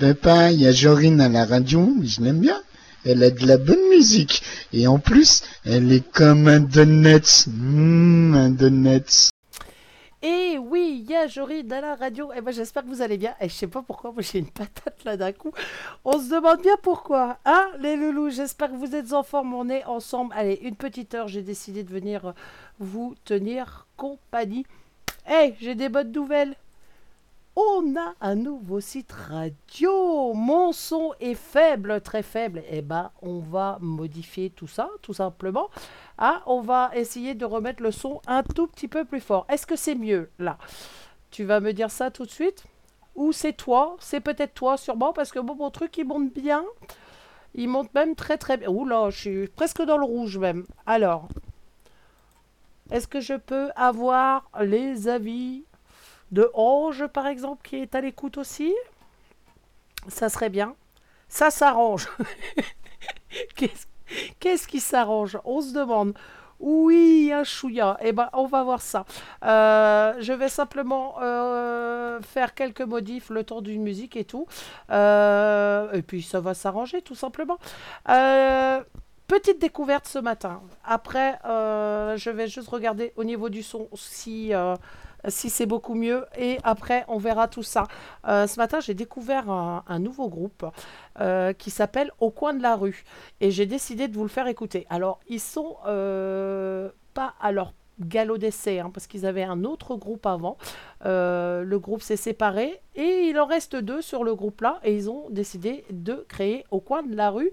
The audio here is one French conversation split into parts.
Je peux pas, il y a Jorine à la radio, je l'aime bien. Elle a de la bonne musique. Et en plus, elle est comme un donut. Mmh, un donut. Et oui, il y a Jorine à la radio. Eh ben j'espère que vous allez bien. Et je sais pas pourquoi, moi j'ai une patate là d'un coup. On se demande bien pourquoi. Hein, les loulous, j'espère que vous êtes en forme. On est ensemble. Allez, une petite heure, j'ai décidé de venir vous tenir compagnie. Hey, j'ai des bonnes nouvelles on a un nouveau site radio. Mon son est faible, très faible. Eh ben, on va modifier tout ça, tout simplement. Ah, on va essayer de remettre le son un tout petit peu plus fort. Est-ce que c'est mieux là? Tu vas me dire ça tout de suite? Ou c'est toi? C'est peut-être toi, sûrement, parce que mon truc il monte bien. Il monte même très très bien. Oula, je suis presque dans le rouge même. Alors, est-ce que je peux avoir les avis? De Ange, par exemple, qui est à l'écoute aussi. Ça serait bien. Ça s'arrange. Qu'est-ce qui s'arrange? On se demande. Oui, un chouïa. Eh ben, on va voir ça. Euh, je vais simplement euh, faire quelques modifs le temps d'une musique et tout. Euh, et puis, ça va s'arranger, tout simplement. petite découverte ce matin. Après, je vais juste regarder au niveau du son si si c'est beaucoup mieux. Et après, on verra tout ça. Euh, ce matin, j'ai découvert un, nouveau groupe euh, qui s'appelle Au coin de la rue. Et j'ai décidé de vous le faire écouter. Alors, ils sont euh, pas à leur galop d'essai, hein, parce qu'ils avaient un autre groupe avant. le groupe s'est séparé et il en reste deux sur le groupe là. Et ils ont décidé de créer Au coin de la rue.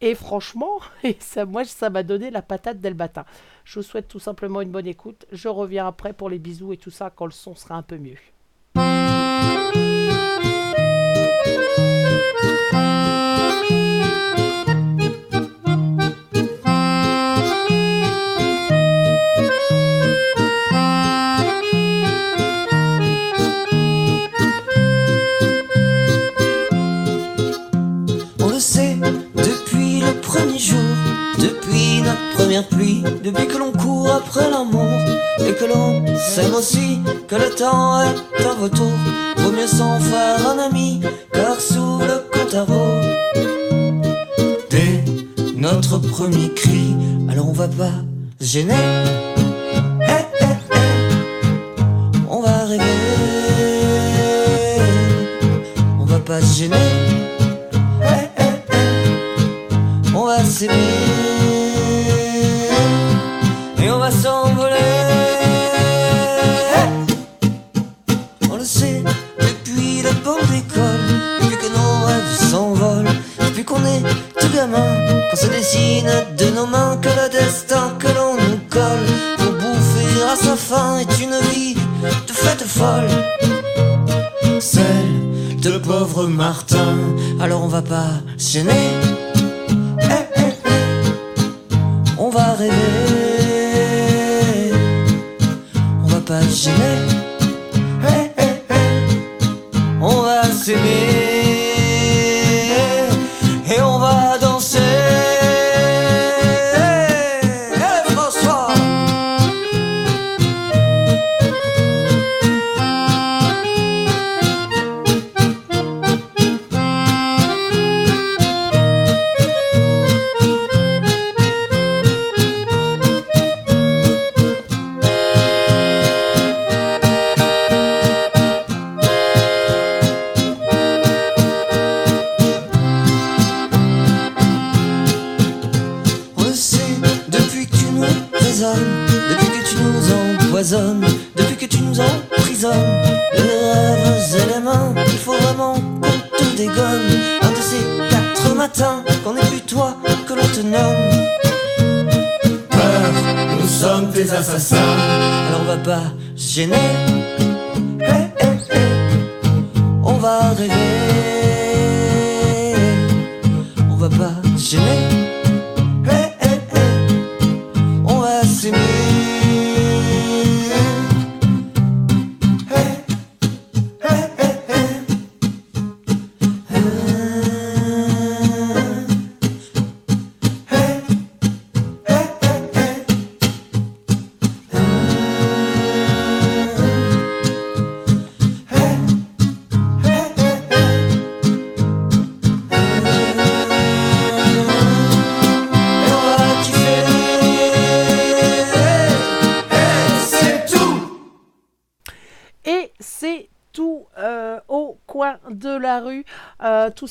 Et franchement, et ça, moi, ça m'a donné la patate dès le matin. Je vous souhaite tout simplement une bonne écoute. Je reviens après pour les bisous et tout ça quand le son sera un peu mieux. Première pluie depuis que l'on court après l'amour et que l'on s'aime aussi que le temps est un retour. Vaut mieux s'en faire un ami car sous le compte à Dès notre premier cri, alors on va pas se gêner. Eh, eh, eh. On va rêver, on va pas se gêner. On va s'aimer. Qu'on se dessine de nos mains, que le destin que l'on nous colle pour bouffer à sa faim est une vie de fête folle. Celle de pauvre Martin, alors on va pas gêner. Eh, eh, eh. On va rêver, on va pas gêner. On va s'aimer. Janeiro.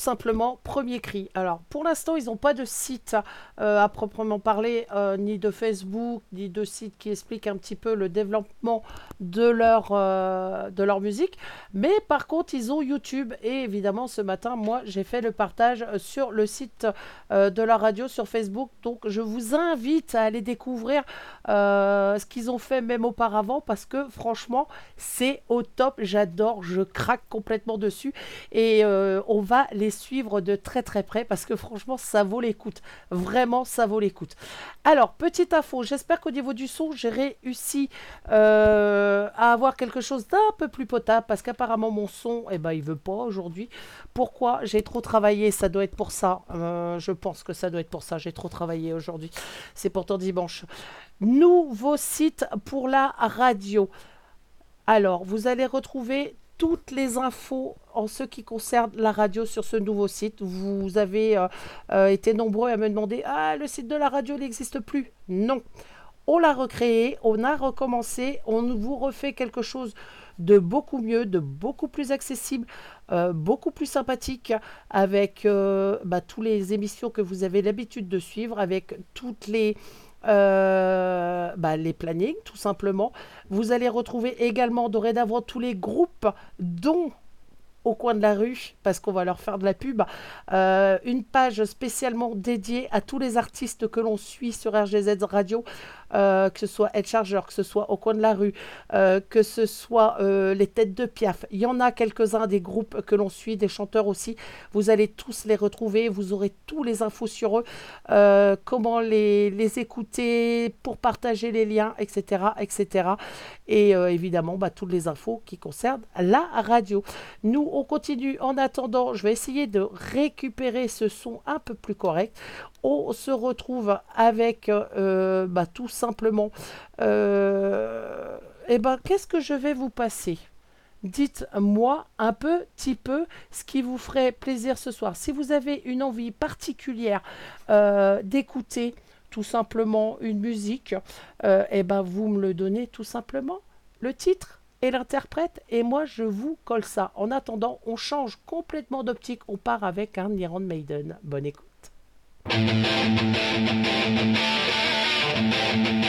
Simplement, premier cri. Alors, pour l'instant, ils n'ont pas de site euh, à proprement parler, ni de Facebook, ni de site qui explique un petit peu le développement de leur, de leur musique. Mais par contre, ils ont YouTube. Et évidemment, ce matin, moi, j'ai fait le partage sur le site de la radio sur Facebook. Donc, je vous invite à aller découvrir ce qu'ils ont fait même auparavant, parce que franchement, c'est au top. J'adore je craque complètement dessus et euh, on va les suivre de très très près parce que franchement ça vaut l'écoute. Vraiment ça vaut l'écoute. Alors petite info, j'espère qu'au niveau du son j'ai réussi euh, à avoir quelque chose d'un peu plus potable parce qu'apparemment mon son eh ben il veut pas aujourd'hui. Pourquoi J'ai trop travaillé, ça doit être pour ça. Euh, je pense que ça doit être pour ça. J'ai trop travaillé aujourd'hui. C'est pourtant dimanche. Nouveau site pour la radio. Alors, vous allez retrouver toutes les infos en ce qui concerne la radio sur ce nouveau site. Vous avez euh, euh, été nombreux à me demander Ah, le site de la radio n'existe plus. Non. On l'a recréé, on a recommencé, on vous refait quelque chose de beaucoup mieux, de beaucoup plus accessible, euh, beaucoup plus sympathique, avec bah, toutes les émissions que vous avez l'habitude de suivre, avec toutes les euh, bah, les plannings, tout simplement. Vous allez retrouver également dorénavant tous les groupes, dont au coin de la rue, parce qu'on va leur faire de la pub, euh, une page spécialement dédiée à tous les artistes que l'on suit sur RGZ Radio, euh, que ce soit Ed Charger, que ce soit au coin de la rue, euh, que ce soit les têtes de Piaf. Il y en a quelques-uns des groupes que l'on suit, des chanteurs aussi. Vous allez tous les retrouver, vous aurez tous les infos sur eux, comment les, les, écouter, pour partager les liens, etc. etc. Et évidemment, bah, toutes les infos qui concernent la radio. Nous, on continue. En attendant, je vais essayer de récupérer ce son un peu plus correct. On se retrouve avec euh, bah, tout simplement. Euh, eh ben, qu'est-ce que je vais vous passer? Dites-moi un petit peu ce qui vous ferait plaisir ce soir. Si vous avez une envie particulière euh, d'écouter tout simplement une musique, eh ben vous me le donnez tout simplement. Le titre et l'interprète, et moi je vous colle ça. En attendant, on change complètement d'optique, on part avec un Iron Maiden. Bonne écoute. Thank you.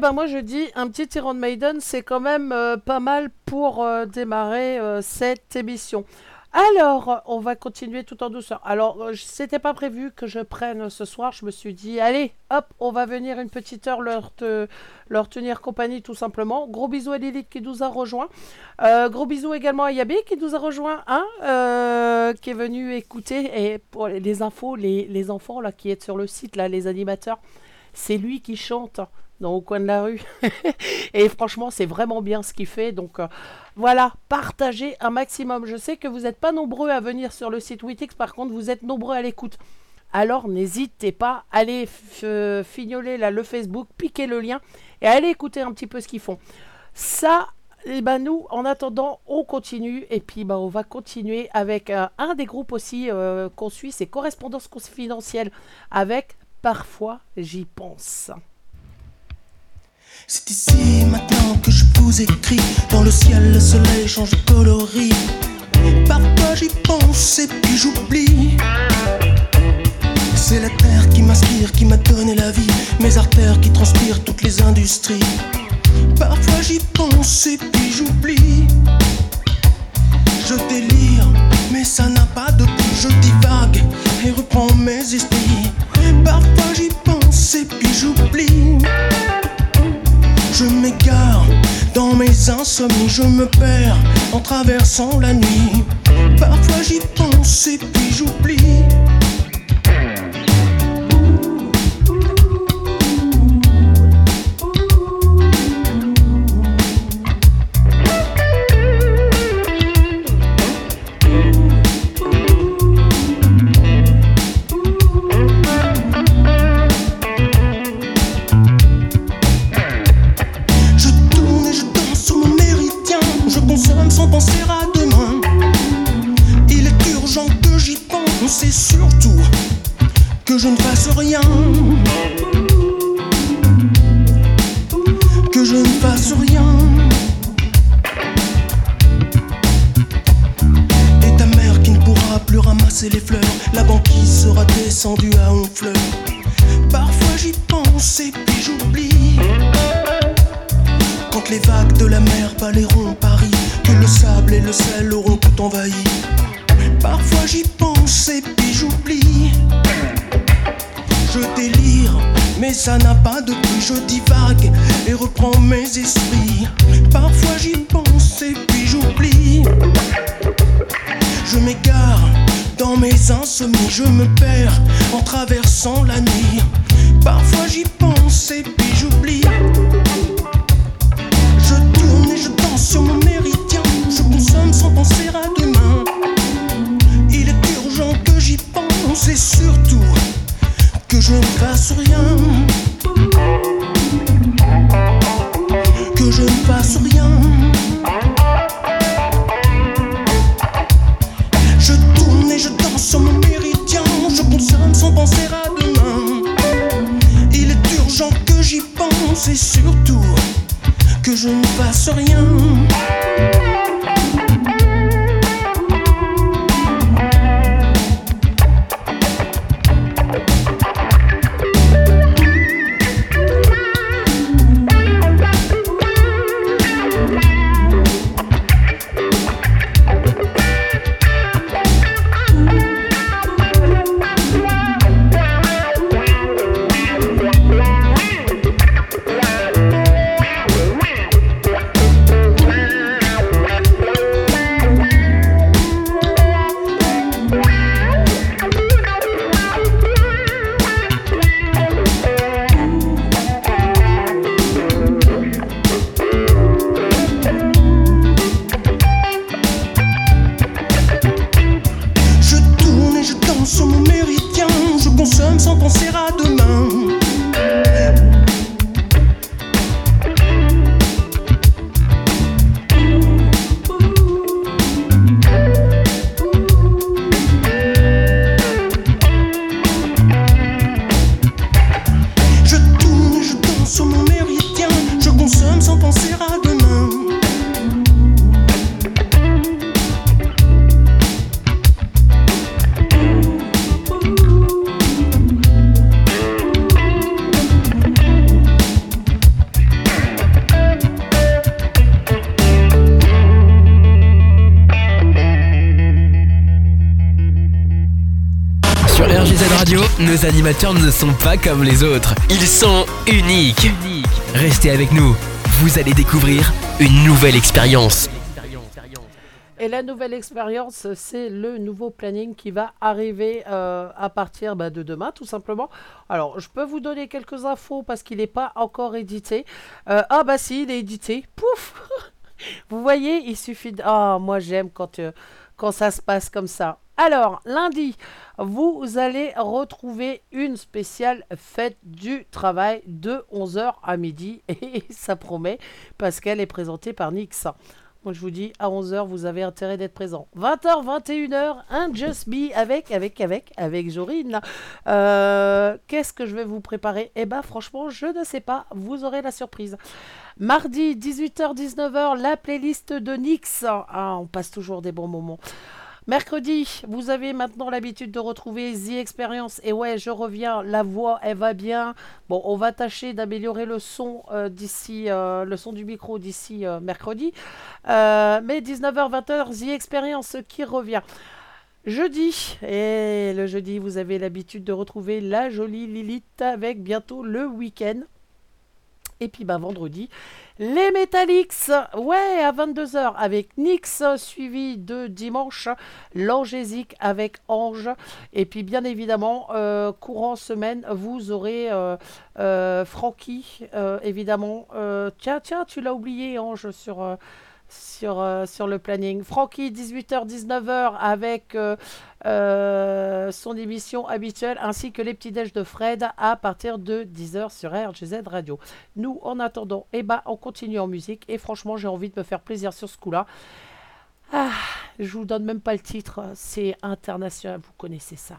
Ben moi je dis un petit Iron Maiden, c'est quand même euh, pas mal pour euh, démarrer euh, cette émission. Alors, on va continuer tout en douceur. Alors, c'était pas prévu que je prenne ce soir. Je me suis dit, allez, hop, on va venir une petite heure leur, te- leur tenir compagnie tout simplement. Gros bisous à Lilith qui nous a rejoint. Gros bisous également à Yabi qui nous a rejoint, hein, qui est venu écouter. Et pour les infos, les, les enfants là qui est sur le site, là, les animateurs, c'est lui qui chante dans au coin de la rue. et franchement, c'est vraiment bien ce qu'il fait. Donc euh, voilà, partagez un maximum. Je sais que vous n'êtes pas nombreux à venir sur le site Witix, par contre, vous êtes nombreux à l'écoute. Alors n'hésitez pas, allez euh, fignoler le Facebook, piquez le lien et allez écouter un petit peu ce qu'ils font. Ça, et ben nous, en attendant, on continue et puis ben, on va continuer avec euh, un des groupes aussi qu'on suit, c'est Correspondance confidentielle avec Parfois j'y pense. C'est ici maintenant que je vous écris. Dans le ciel, le soleil change de coloris. Parfois j'y pense et puis j'oublie. C'est la terre qui m'inspire, qui m'a donné la vie. Mes artères qui transpirent toutes les industries. Parfois j'y pense et puis j'oublie. Je délire, mais ça n'a pas de but. Je divague et reprends mes esprits. Parfois j'y pense et puis j'oublie. Je m'égare dans mes insomnies, je me perds en traversant la nuit. Parfois j'y pense et puis j'oublie. Que j'y pense et surtout que je ne fasse rien. Comme les autres. Ils sont uniques. Restez avec nous. Vous allez découvrir une nouvelle expérience. Et la nouvelle expérience, c'est le nouveau planning qui va arriver euh, à partir bah, de demain, tout simplement. Alors, je peux vous donner quelques infos parce qu'il n'est pas encore édité. Euh, ah bah si, il est édité. Pouf Vous voyez, il suffit de... Ah, moi j'aime quand, euh, quand ça se passe comme ça. Alors, lundi, vous allez retrouver une spéciale fête du travail de 11h à midi. Et ça promet parce qu'elle est présentée par Nix. Moi, je vous dis, à 11h, vous avez intérêt d'être présent. 20h, 21h, un Just Me avec, avec, avec, avec Jorine. Euh, Qu'est-ce que je vais vous préparer? Eh ben, franchement, je ne sais pas. Vous aurez la surprise. Mardi, 18h, 19h, la playlist de Nix. Ah, on passe toujours des bons moments. Mercredi, vous avez maintenant l'habitude de retrouver The Experience. Et ouais, je reviens, la voix, elle va bien. Bon, on va tâcher d'améliorer le son euh, d'ici, euh, le son du micro d'ici euh, mercredi. Mais 19h, 20h, The Experience qui revient. Jeudi, et le jeudi, vous avez l'habitude de retrouver la jolie Lilith avec bientôt le week-end. Et puis bah, vendredi, les Metallics, ouais, à 22h avec Nix, suivi de dimanche, l'Angésique avec Ange. Et puis bien évidemment, euh, courant semaine, vous aurez euh, euh, Francky, évidemment. Tiens, tiens, tu l'as oublié, Ange, sur... sur, sur le planning. Francky, 18h, 19h, avec euh, son émission habituelle, ainsi que les petits déj de Fred à partir de 10h sur RGZ Radio. Nous, en attendant, eh ben, on continue en musique, et franchement, j'ai envie de me faire plaisir sur ce coup-là. Ah, je vous donne même pas le titre, c'est international, vous connaissez ça.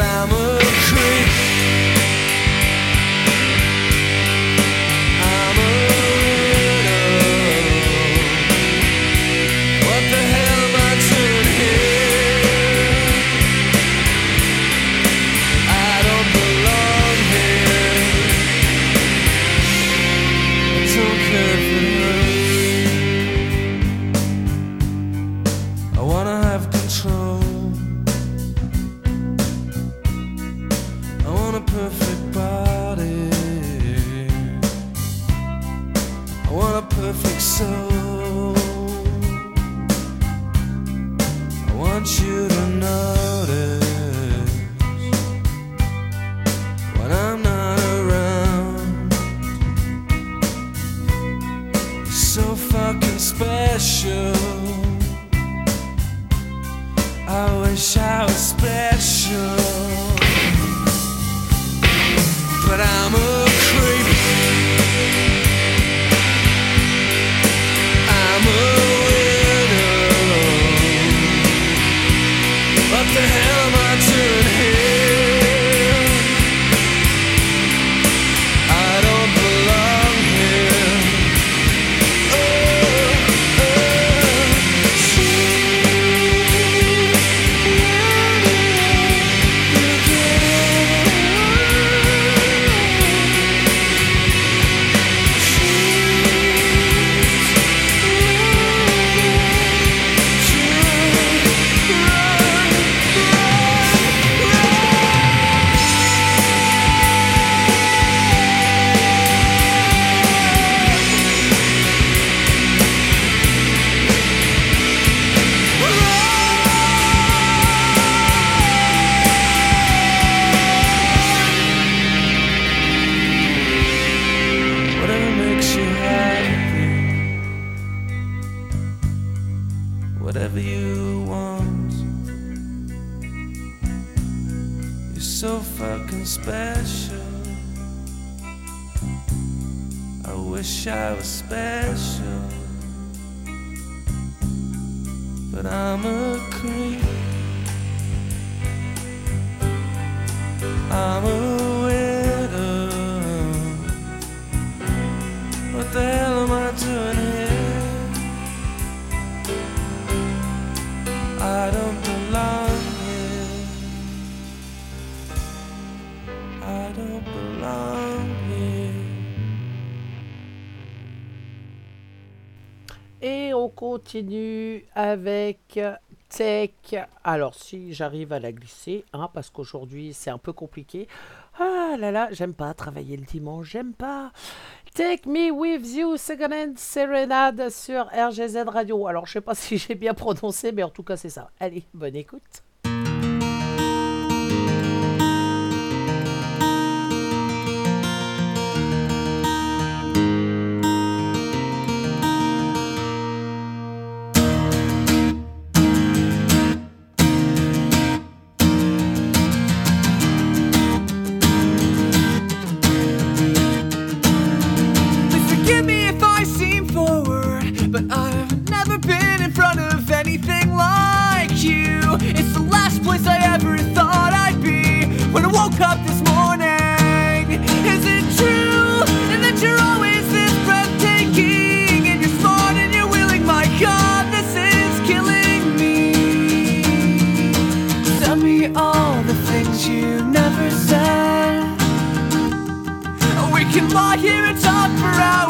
I'm a continue avec Tech. Alors, si j'arrive à la glisser, hein, parce qu'aujourd'hui c'est un peu compliqué. Ah là là, j'aime pas travailler le dimanche, j'aime pas. Take Me With You, Second Hand Serenade sur RGZ Radio. Alors, je sais pas si j'ai bien prononcé, mais en tout cas, c'est ça. Allez, bonne écoute. can lie here and talk for hours.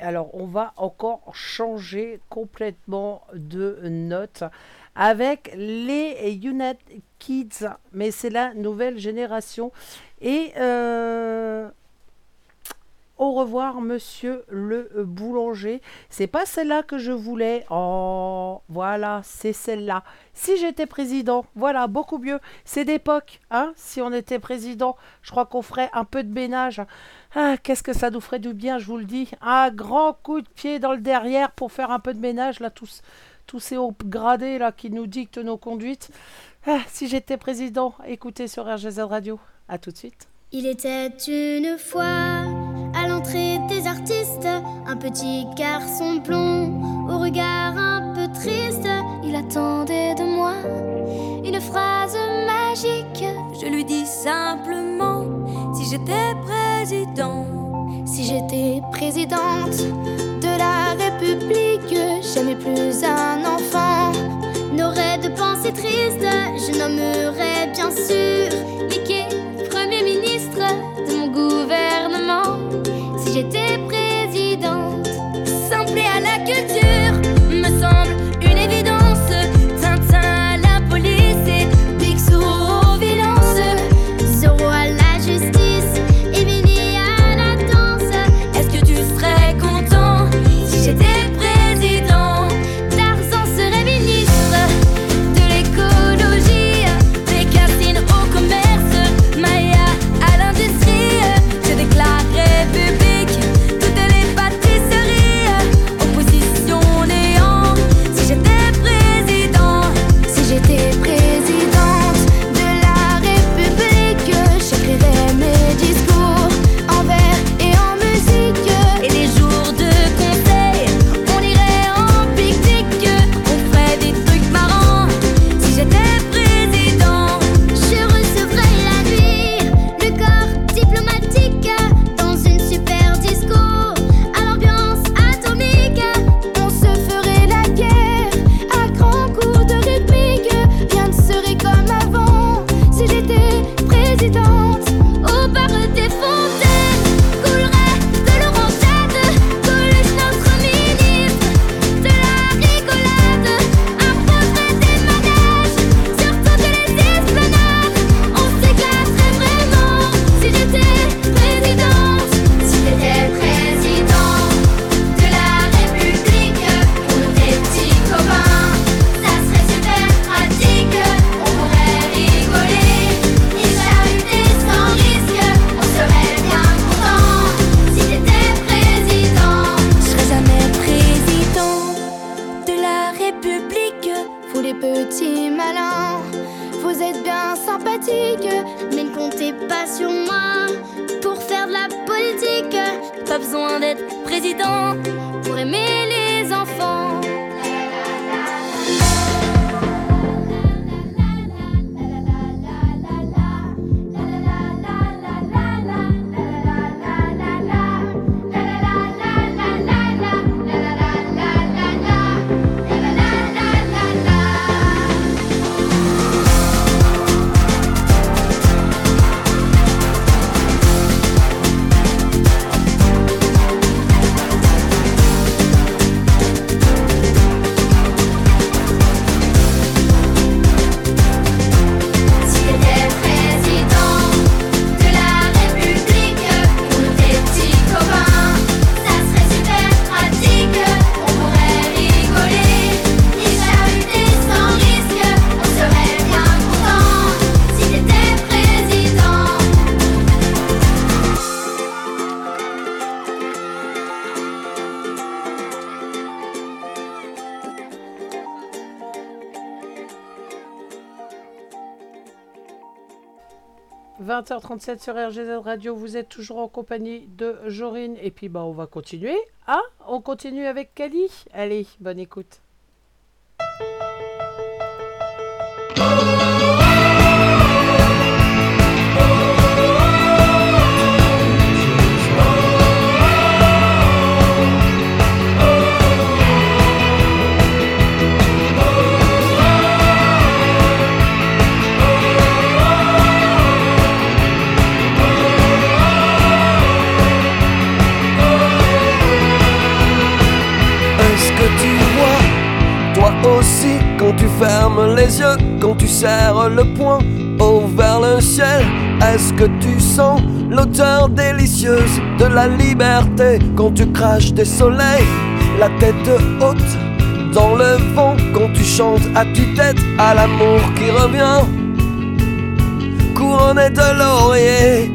Alors, on va encore changer complètement de note avec les United Kids. Mais c'est la nouvelle génération. Et euh, au revoir, monsieur le boulanger. C'est pas celle-là que je voulais. Oh, voilà, c'est celle-là. Si j'étais président, voilà, beaucoup mieux. C'est d'époque, hein. Si on était président, je crois qu'on ferait un peu de ménage. Ah, qu'est-ce que ça nous ferait du bien, je vous le dis. Un grand coup de pied dans le derrière pour faire un peu de ménage, là, tous, tous ces hauts gradés, là, qui nous dictent nos conduites. Ah, si j'étais président, écoutez sur RGZ Radio. À tout de suite. Il était une fois un petit garçon blond au regard un peu triste. Il attendait de moi une phrase magique. Je lui dis simplement si j'étais président. Si j'étais présidente de la République, j'aimais plus un enfant. N'aurais de pensée triste, je nommerais bien sûr Mickey, Premier ministre de mon gouvernement. Si j'étais présidente, 20h37 sur RGZ Radio, vous êtes toujours en compagnie de Jorine et puis bah on va continuer. Ah, on continue avec Kali. Allez, bonne écoute. Quand tu serres le poing haut vers le ciel, est-ce que tu sens l'odeur délicieuse de la liberté quand tu craches des soleils, la tête haute dans le vent quand tu chantes à tue-tête à l'amour qui revient, couronné de laurier.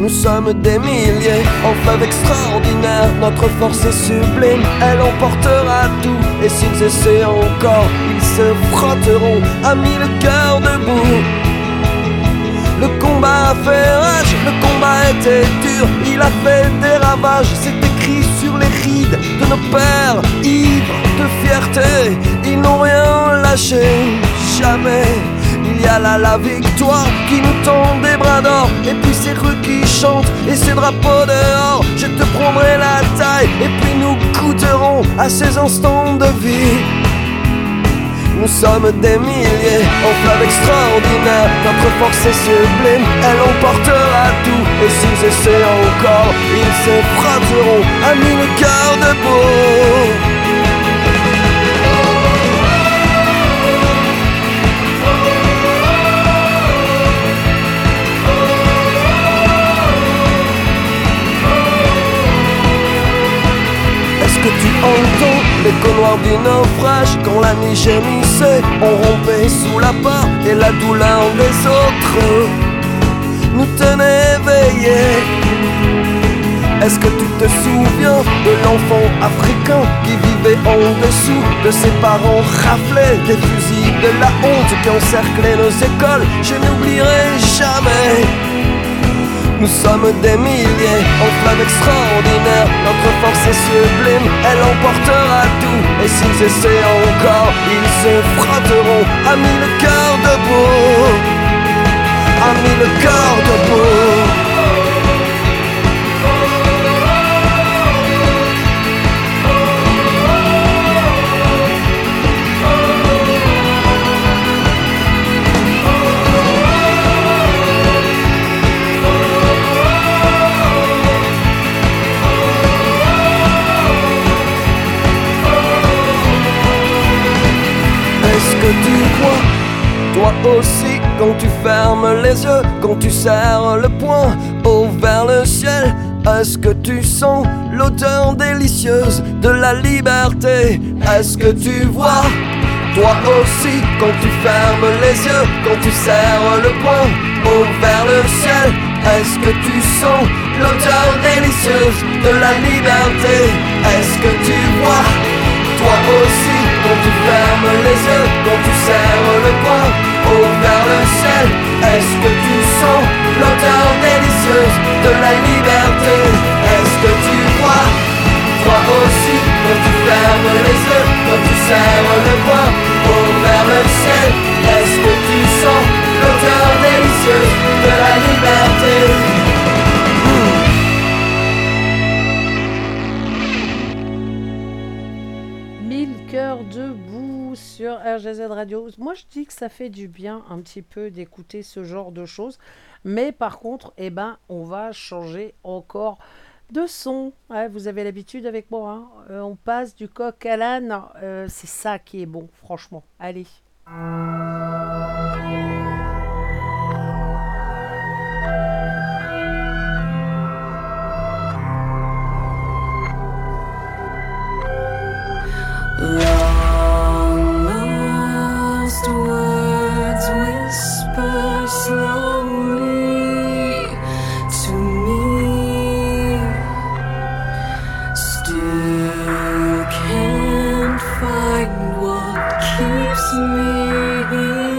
Nous sommes des milliers en fleuve extraordinaire. Notre force est sublime, elle emportera tout. Et s'ils essaient encore, frotteront à mille cœurs debout. Le combat a fait rage, le combat était dur, il a fait des ravages, c'est écrit sur les rides de nos pères, ivres de fierté, ils n'ont rien lâché, jamais. Il y a là la victoire qui nous tend des bras d'or Et puis ces rues qui chantent et ces drapeaux dehors Je te prendrai la taille et puis nous goûterons à ces instants de vie nous sommes des milliers en fleuve extraordinaire. Notre force est sublime, elle emportera tout. Et s'ils essaient encore, ils se frotteront à mille cœurs debout Est-ce que tu entends l'écho noir du naufrage Quand la nuit gémissait, on rompait sous la part Et la douleur des autres. Nous tenait éveillés. Est-ce que tu te souviens de l'enfant africain Qui vivait en dessous de ses parents raflés Des fusils de la honte qui encerclaient nos écoles? Je n'oublierai jamais nous sommes des milliers en flamme extraordinaire. Notre force est sublime, elle emportera tout. Et s'ils essaient encore, ils se frotteront à mille cœurs debout À mille cœurs debout toi aussi, quand tu fermes les yeux, quand tu serres le poing haut vers le ciel, est-ce que tu sens l'odeur délicieuse de la liberté? Est-ce que tu vois, toi aussi, quand tu fermes les yeux, quand tu serres le poing haut vers le ciel, est-ce que tu sens l'odeur délicieuse de la liberté? Est-ce que tu vois? Toi aussi, quand tu fermes les yeux, quand tu serres le poing vers le ciel, est-ce que tu sens l'odeur délicieuse de la liberté? Est-ce que tu vois Toi aussi, quand tu fermes les yeux, quand tu serres le poing haut vers le ciel, est-ce que tu sens l'odeur délicieuse de la liberté? RGZ Radio. Moi, je dis que ça fait du bien un petit peu d'écouter ce genre de choses. Mais par contre, eh ben, on va changer encore de son. Vous avez l'habitude avec moi. hein. Euh, on passe du coq à l'âne. Euh, C'est ça qui est bon, franchement. Allez. Keeps me.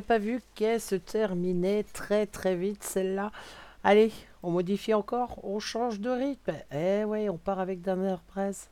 Pas vu qu'elle se terminait très très vite celle-là. Allez, on modifie encore, on change de rythme. Eh ouais, on part avec Dana Press.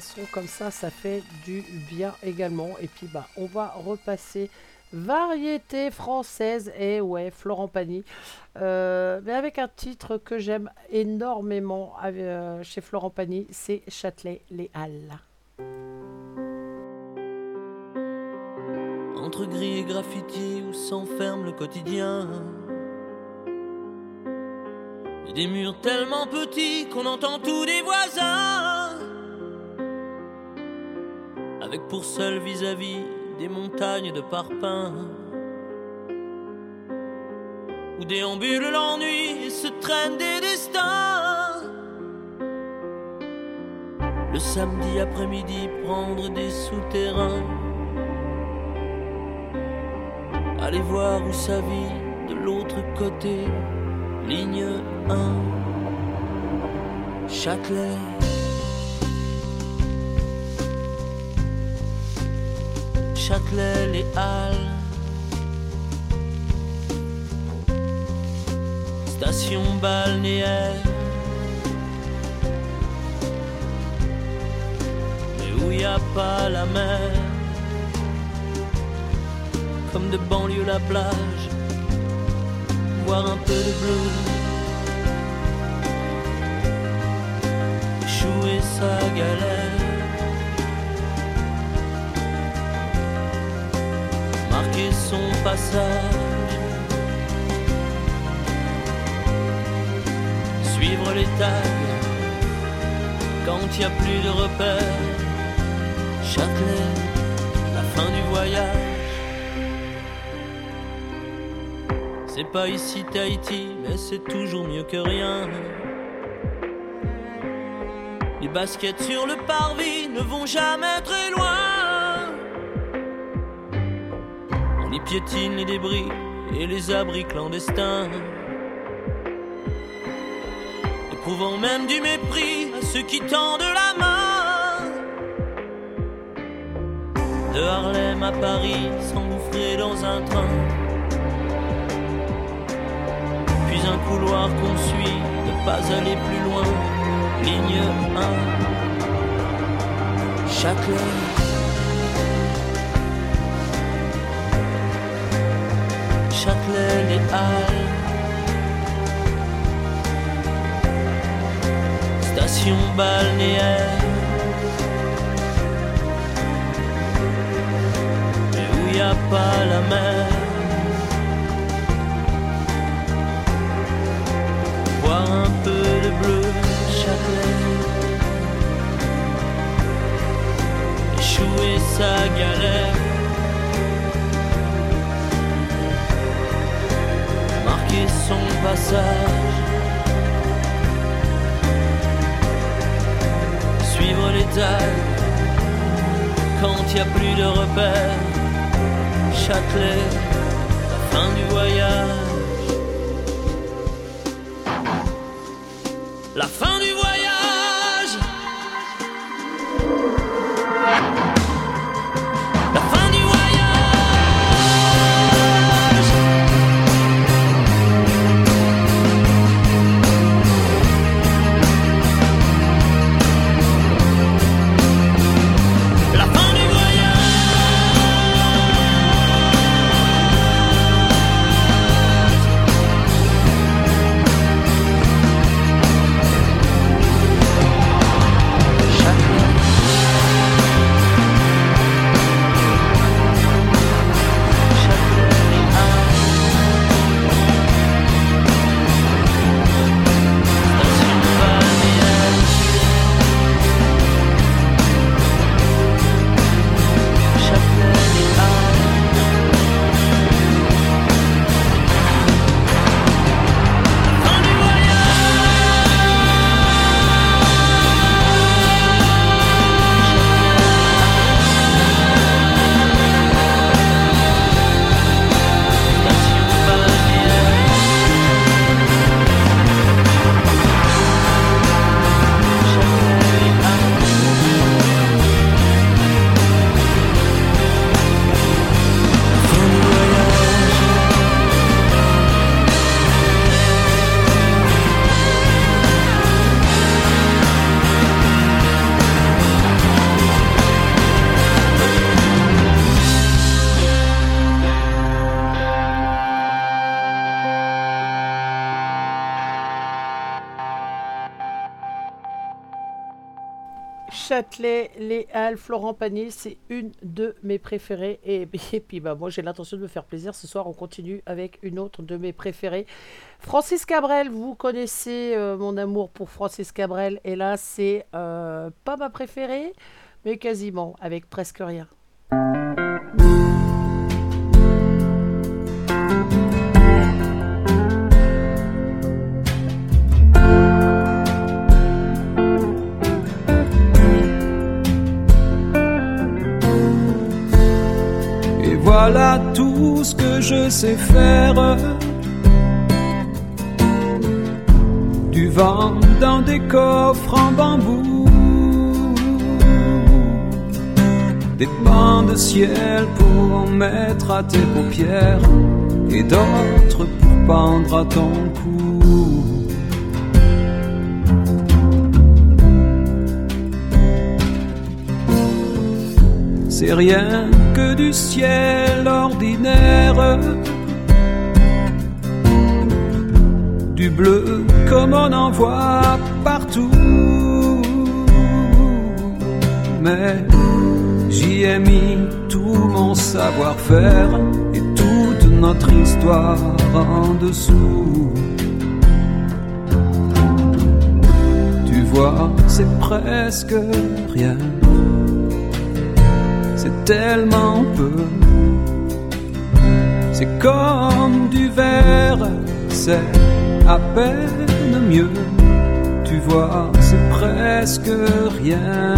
Son comme ça, ça fait du bien également. Et puis bah on va repasser variété française et ouais Florent Pagny, Euh, mais avec un titre que j'aime énormément euh, chez Florent Pagny, c'est Châtelet les Halles. Entre gris et graffiti où s'enferme le quotidien. Et des murs tellement petits qu'on entend tous des voisins. Avec pour seul vis-à-vis des montagnes de parpaings. Où déambule l'ennui et se traînent des destins. Le samedi après-midi, prendre des souterrains. Allez voir où ça vit de l'autre côté, ligne 1, Châtelet. Châtelet, les Halles. Station balnéaire. Mais où y a pas la mer? Comme de banlieue la plage, voir un peu de bleu, échouer sa galère, marquer son passage, suivre les tags quand il n'y a plus de repères, Châtelet, la fin du voyage. C'est pas ici Tahiti, mais c'est toujours mieux que rien. Les baskets sur le parvis ne vont jamais très loin. Piétine les débris et les abris clandestins. Éprouvant même du mépris à ceux qui tendent la main. De Harlem à Paris, s'engouffrer dans un train. Puis un couloir qu'on suit, ne pas aller plus loin. Ligne 1. Châtelet. Les. Station balnéaire. Et où y a pas la mer? Voir un peu de bleu, Châtelet. Échouer sa galère. Passage. Suivre dalles quand y a plus de repères. Châtelet, Florent Pagny, c'est une de mes préférées. Et, puis bah, moi j'ai l'intention de me faire plaisir. Ce soir on continue avec une autre de mes préférées. Francis Cabrel, vous connaissez euh, mon amour pour Francis Cabrel. Et là c'est euh, pas ma préférée, mais quasiment, avec presque rien. Tout ce que je sais faire. Du vent dans des coffres en bambou. Des pans de ciel pour mettre à tes paupières. Et d'autres pour pendre à ton cou. C'est rien du ciel ordinaire. Du bleu comme on en voit partout. Mais j'y ai mis tout mon savoir-faire et toute notre histoire en dessous. Tu vois, c'est presque rien tellement peu. C'est comme du verre, c'est à peine mieux. Tu vois, c'est presque rien.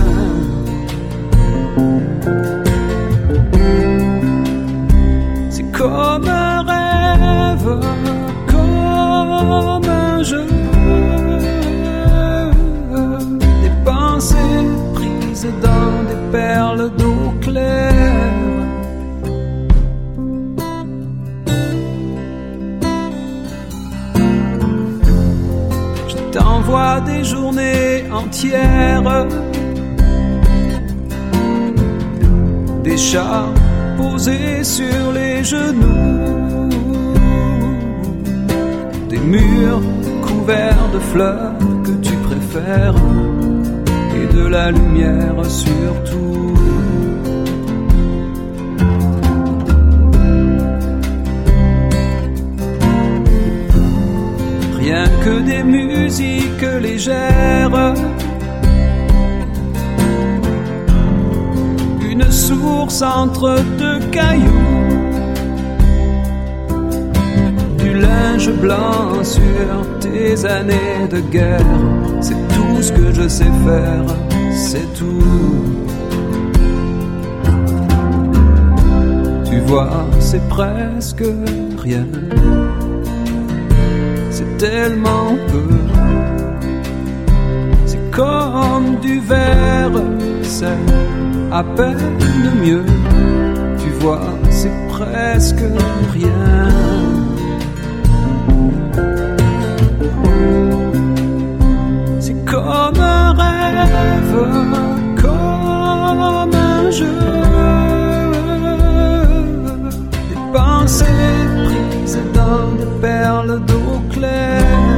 C'est comme un rêve, comme un jeu. Des pensées prises dans des perles d'eau je t'envoie des journées entières, des chats posés sur les genoux, des murs couverts de fleurs que tu préfères. Et de la lumière surtout. Source entre deux cailloux. Du linge blanc sur tes années de guerre. C'est tout ce que je sais faire, c'est tout. Tu vois, c'est presque rien. C'est tellement peu. C'est comme du verre, c'est à peine mieux. Tu vois, c'est presque rien. C'est comme un rêve, comme un jeu. Des pensées prises dans des perles d'eau claire.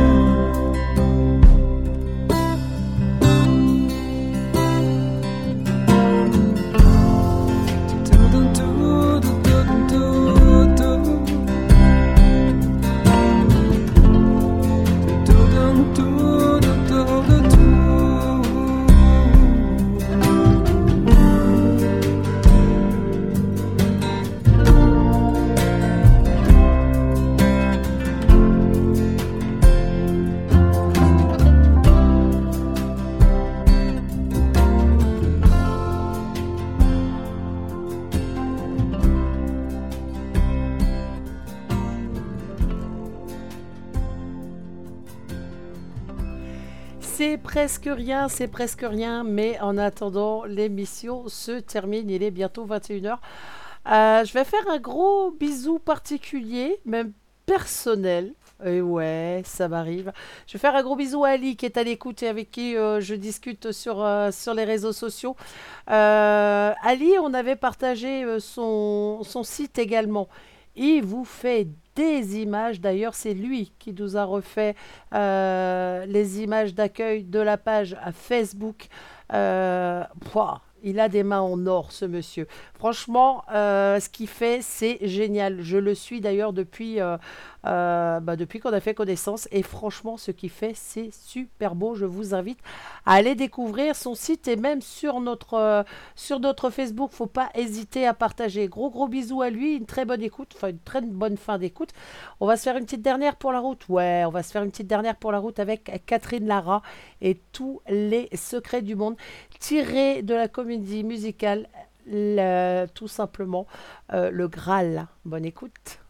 Presque rien, c'est presque rien, mais en attendant, l'émission se termine, il est bientôt 21h. Euh, je vais faire un gros bisou particulier, même personnel. Et ouais, ça m'arrive. Je vais faire un gros bisou à Ali qui est à l'écoute et avec qui euh, je discute sur, euh, sur les réseaux sociaux. Ali, on avait partagé son, son site également. Il vous fait des images. D'ailleurs, c'est lui qui nous a refait euh, les images d'accueil de la page à Facebook. Euh, il a des mains en or, ce monsieur. Franchement, euh, ce qu'il fait, c'est génial. Je le suis d'ailleurs depuis, euh, bah, depuis qu'on a fait connaissance. Et franchement, ce qu'il fait, c'est super beau. Je vous invite à aller découvrir son site et même sur notre, euh, sur notre Facebook. Faut pas hésiter à partager. Gros, gros bisous à lui. Une très bonne écoute. Enfin, une très bonne fin d'écoute. On va se faire une petite dernière pour la route. Ouais, on va se faire une petite dernière pour la route avec Catherine Lara et tous les secrets du monde tiré de la comédie musicale, le- tout simplement euh, le Graal. Bonne écoute.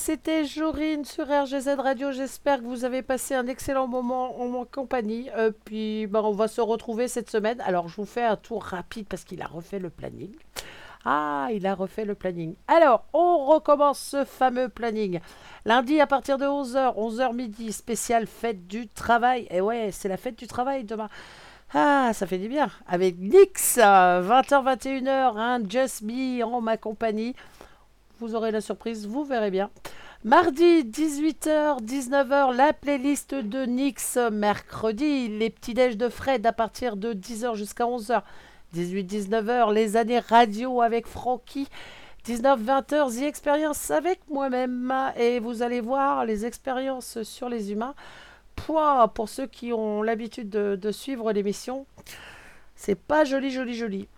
C'était Jorine sur RGZ Radio. J'espère que vous avez passé un excellent moment en mon compagnie. Euh, puis bah, on va se retrouver cette semaine. Alors je vous fais un tour rapide parce qu'il a refait le planning. Ah, il a refait le planning. Alors, on recommence ce fameux planning. Lundi à partir de 11h, 11h midi, spécial fête du travail. Et ouais, c'est la fête du travail demain. Ah, ça fait du bien. Avec Nix, 20h-21h, un Just Me en ma compagnie. Vous aurez la surprise, vous verrez bien. Mardi, 18h, 19h, la playlist de Nix. Mercredi, les petits déj de Fred à partir de 10h jusqu'à 11h. 18-19h, les années radio avec Francky. 19-20h, The Experience avec moi-même. Et vous allez voir les expériences sur les humains. Pouah, pour ceux qui ont l'habitude de, de suivre l'émission, c'est pas joli, joli, joli.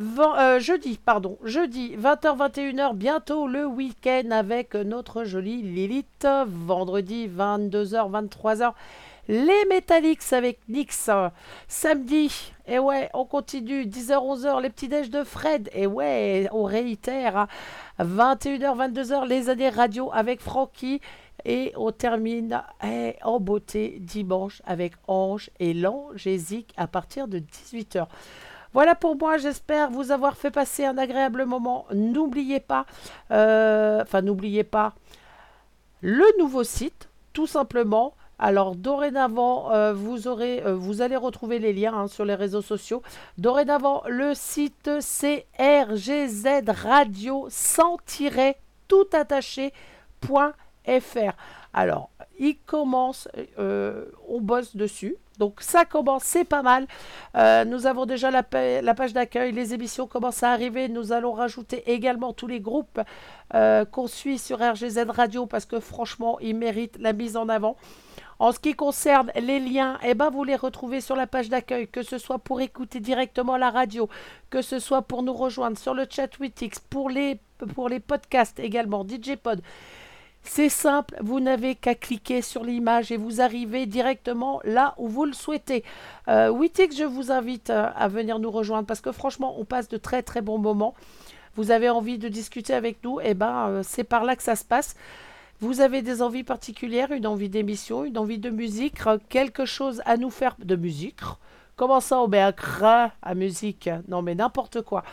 Euh, jeudi, pardon, jeudi 20h-21h, bientôt le week-end avec notre jolie Lilith. Vendredi 22h, 23h, les Metallics avec Nix. Samedi, et ouais, on continue, 10h-11h, les petits déj de Fred. Et ouais, on réitère, 21h, 22h, les années radio avec Francky. Et on termine eh, en beauté dimanche avec Ange et l'Angésique à partir de 18h. Voilà pour moi, j'espère vous avoir fait passer un agréable moment. N'oubliez pas, euh, enfin n'oubliez pas, le nouveau site, tout simplement. Alors dorénavant, euh, vous aurez, euh, vous allez retrouver les liens hein, sur les réseaux sociaux. Dorénavant, le site c'est RGZ Radio sans tiret tout attaché point fr. Alors, il commence, on bosse dessus. Donc ça commence, c'est pas mal. Euh, nous avons déjà la, pa- la page d'accueil, les émissions commencent à arriver. Nous allons rajouter également tous les groupes euh, qu'on suit sur RGZ Radio parce que franchement, ils méritent la mise en avant. En ce qui concerne les liens, eh ben, vous les retrouvez sur la page d'accueil, que ce soit pour écouter directement la radio, que ce soit pour nous rejoindre sur le chat Witix, pour les, pour les podcasts également, DJ Pod. C'est simple, vous n'avez qu'à cliquer sur l'image et vous arrivez directement là où vous le souhaitez. Euh, je vous invite euh, à venir nous rejoindre parce que franchement, on passe de très très bons moments. Vous avez envie de discuter avec nous, et ben euh, c'est par là que ça se passe. Vous avez des envies particulières, une envie d'émission, une envie de musique, euh, quelque chose à nous faire de musique. Comment ça, on met un crin à musique? Non, mais n'importe quoi.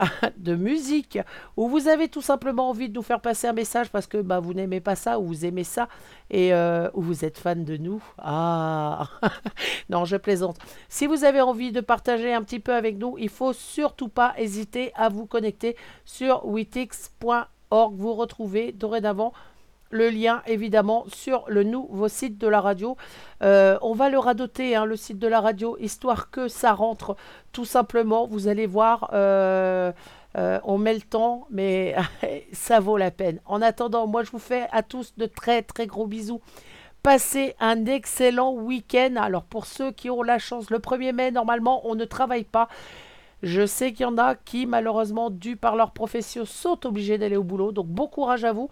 de musique. Ou vous avez tout simplement envie de nous faire passer un message parce que bah, vous n'aimez pas ça ou vous aimez ça et euh, ou vous êtes fan de nous. Ah Non, je plaisante. Si vous avez envie de partager un petit peu avec nous, il faut surtout pas hésiter à vous connecter sur witix.org. Vous retrouvez dorénavant le lien évidemment sur le nouveau site de la radio. Euh, on va le radoter, hein, le site de la radio, histoire que ça rentre tout simplement. Vous allez voir, euh, euh, on met le temps, mais ça vaut la peine. En attendant, moi je vous fais à tous de très très gros bisous. Passez un excellent week-end. Alors pour ceux qui ont la chance, le 1er mai, normalement, on ne travaille pas. Je sais qu'il y en a qui, malheureusement, dû par leur profession, sont obligés d'aller au boulot. Donc bon courage à vous.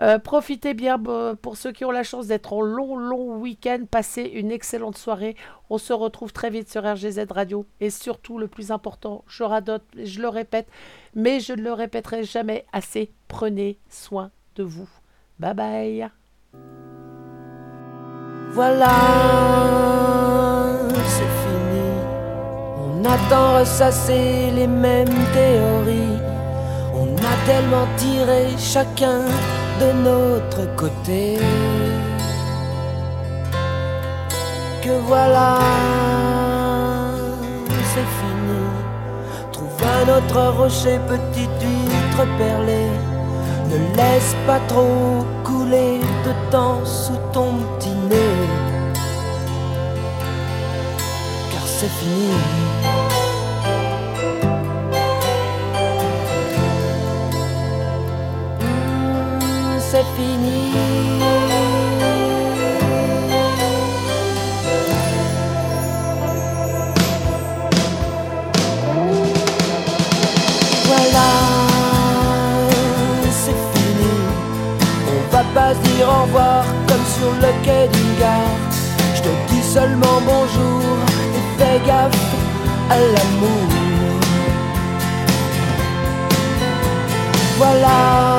Euh, profitez bien euh, pour ceux qui ont la chance d'être en long, long week-end. Passez une excellente soirée. On se retrouve très vite sur RGZ Radio. Et surtout, le plus important, je radote, je le répète, mais je ne le répéterai jamais assez. Prenez soin de vous. Bye bye. Voilà, c'est fini. On a tant ressassé les mêmes théories. On a tellement tiré chacun de notre côté. Que voilà, c'est fini. Trouve un autre rocher, petite huître perlée. Ne laisse pas trop couler de temps sous ton petit nez. Car c'est fini. Le quai d'une gare. Je te dis seulement bonjour et fais gaffe à l'amour. Voilà,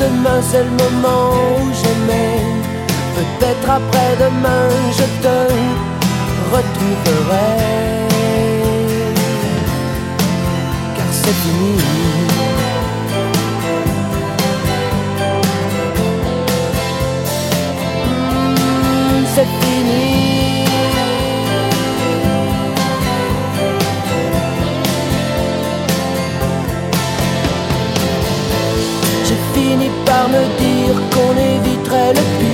demain c'est le moment où j'aimais. Peut-être après-demain je te retrouverai. Car c'est fini. C'est fini. J'ai fini par me dire qu'on éviterait le pire.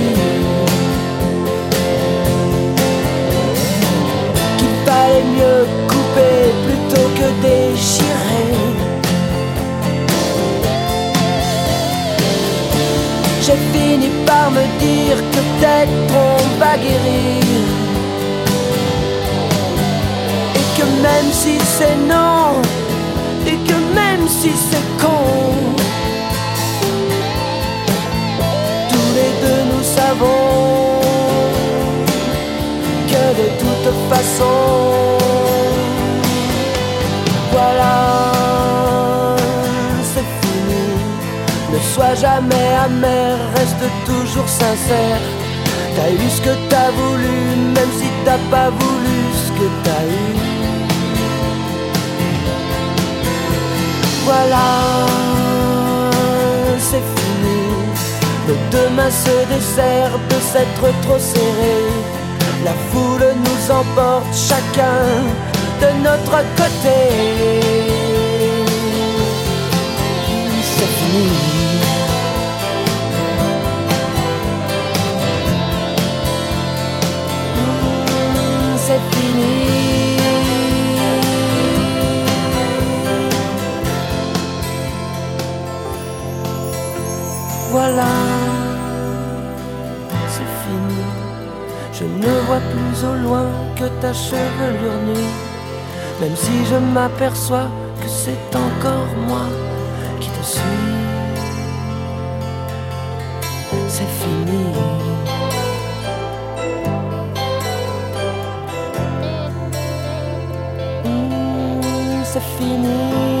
J'ai fini par me dire que peut-être on va guérir. Et que même si c'est non, et que même si c'est con. tous les deux nous savons que de toute façon, voilà, sois jamais amer, reste toujours sincère. T'as eu ce que t'as voulu, même si t'as pas voulu ce que t'as eu. Voilà, c'est fini. Le demain se dessert de s'être trop serré. La foule nous emporte chacun de notre côté. Voilà, c'est fini. Je ne vois plus au loin que ta chevelure nue. Même si je m'aperçois que c'est encore moi qui te suis. C'est fini. Hmm, c'est fini.